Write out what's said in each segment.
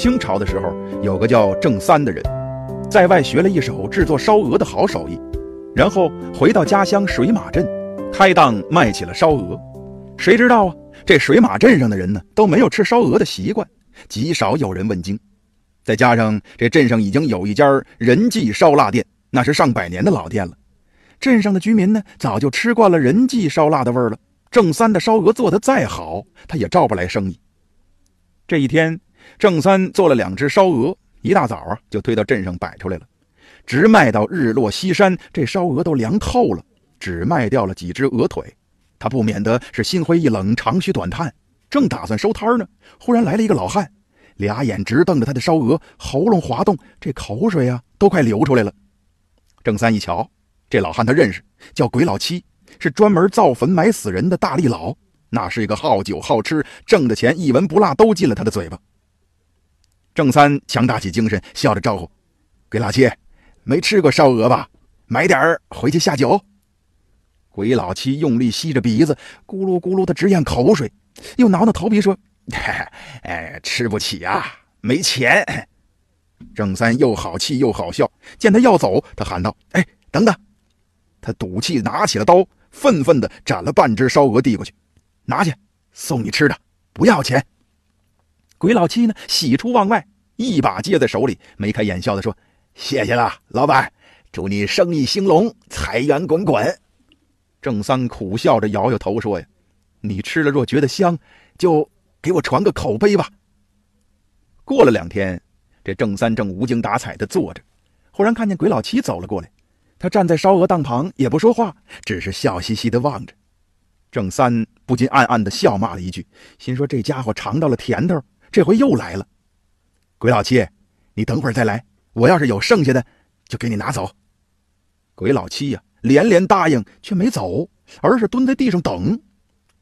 清朝的时候，有个叫郑三的人，在外学了一手制作烧鹅的好手艺，然后回到家乡水马镇，开档卖起了烧鹅。谁知道啊，这水马镇上的人呢，都没有吃烧鹅的习惯，极少有人问津。再加上这镇上已经有一家人记烧腊店，那是上百年的老店了。镇上的居民呢，早就吃惯了人记烧腊的味儿了。郑三的烧鹅做得再好，他也照不来生意。这一天，郑三做了两只烧鹅，一大早啊就推到镇上摆出来了，直卖到日落西山，这烧鹅都凉透了，只卖掉了几只鹅腿。他不免得是心灰意冷，长吁短叹，正打算收摊呢，忽然来了一个老汉，俩眼直瞪着他的烧鹅，喉咙滑动，这口水啊都快流出来了。郑三一瞧，这老汉他认识，叫鬼老七。是专门造坟埋死人的大力佬，那是一个好酒好吃，挣的钱一文不落都进了他的嘴巴。郑三强打起精神，笑着招呼：“鬼老七，没吃过烧鹅吧？买点儿回去下酒。”鬼老七用力吸着鼻子，咕噜咕噜的直咽口水，又挠挠头皮说：“哎，吃不起啊，没钱。”郑三又好气又好笑，见他要走，他喊道：“哎，等等！”他赌气拿起了刀。愤愤地斩了半只烧鹅，递过去：“拿去，送你吃的，不要钱。”鬼老七呢，喜出望外，一把接在手里，眉开眼笑地说：“谢谢了，老板，祝你生意兴隆，财源滚滚。”郑三苦笑着摇摇头说：“呀，你吃了若觉得香，就给我传个口碑吧。”过了两天，这郑三正无精打采地坐着，忽然看见鬼老七走了过来。他站在烧鹅档旁，也不说话，只是笑嘻嘻地望着。郑三不禁暗暗地笑骂了一句，心说：“这家伙尝到了甜头，这回又来了。”鬼老七，你等会儿再来，我要是有剩下的，就给你拿走。鬼老七呀，连连答应，却没走，而是蹲在地上等。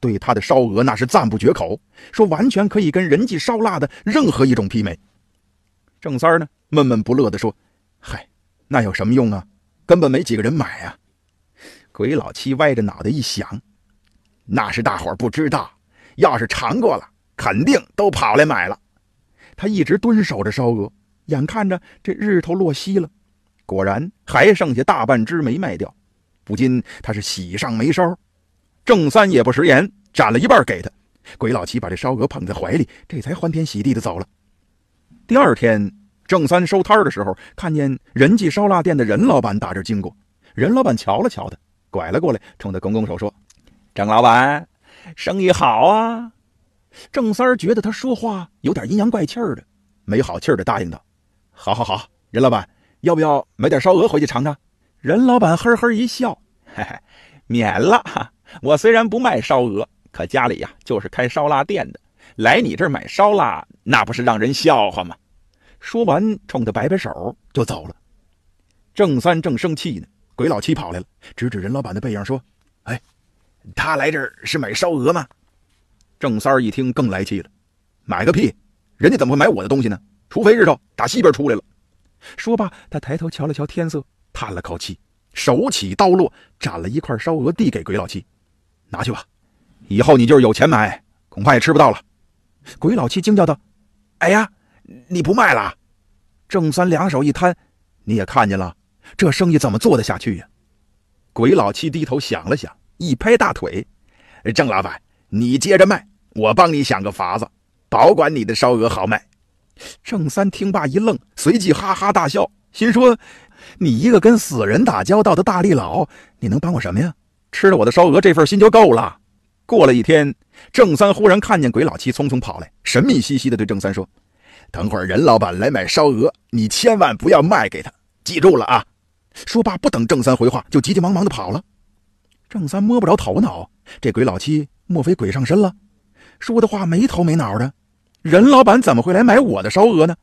对他的烧鹅那是赞不绝口，说完全可以跟人记烧腊的任何一种媲美。郑三呢，闷闷不乐地说：“嗨，那有什么用啊？”根本没几个人买啊！鬼老七歪着脑袋一想，那是大伙儿不知道，要是尝过了，肯定都跑来买了。他一直蹲守着烧鹅，眼看着这日头落西了，果然还剩下大半只没卖掉，不禁他是喜上眉梢。郑三也不食言，斩了一半给他。鬼老七把这烧鹅捧在怀里，这才欢天喜地的走了。第二天。郑三收摊的时候，看见仁记烧腊店的任老板打这经过，任老板瞧了瞧他，拐了过来，冲他拱拱手说：“郑老板，生意好啊。”郑三觉得他说话有点阴阳怪气的，没好气的答应道：“好好好，任老板，要不要买点烧鹅回去尝尝？”任老板呵呵一笑：“嘿嘿，免了。我虽然不卖烧鹅，可家里呀就是开烧腊店的，来你这儿买烧腊，那不是让人笑话吗？”说完，冲他摆摆手就走了。郑三正生气呢，鬼老七跑来了，指指任老板的背影说：“哎，他来这儿是买烧鹅吗？”郑三一听更来气了：“买个屁！人家怎么会买我的东西呢？除非日头打西边出来了。”说罢，他抬头瞧了瞧天色，叹了口气，手起刀落，斩了一块烧鹅递给鬼老七：“拿去吧，以后你就是有钱买，恐怕也吃不到了。”鬼老七惊叫道：“哎呀！”你不卖了？郑三两手一摊，你也看见了，这生意怎么做得下去呀？鬼老七低头想了想，一拍大腿：“郑老板，你接着卖，我帮你想个法子，保管你的烧鹅好卖。”郑三听罢一愣，随即哈哈大笑，心说：“你一个跟死人打交道的大力佬，你能帮我什么呀？吃了我的烧鹅这份心就够了。”过了一天，郑三忽然看见鬼老七匆匆跑来，神秘兮兮地对郑三说。等会儿任老板来买烧鹅，你千万不要卖给他，记住了啊！说罢，不等郑三回话，就急急忙忙的跑了。郑三摸不着头脑，这鬼老七莫非鬼上身了？说的话没头没脑的。任老板怎么会来买我的烧鹅呢？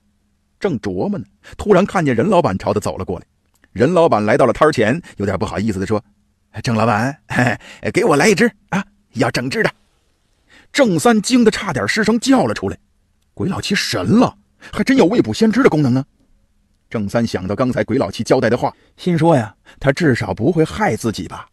正琢磨呢，突然看见任老板朝他走了过来。任老板来到了摊前，有点不好意思的说：“郑老板，嘿嘿，给我来一只啊，要整只的。”郑三惊得差点失声叫了出来。鬼老七神了，还真有未卜先知的功能呢。郑三想到刚才鬼老七交代的话，心说呀，他至少不会害自己吧。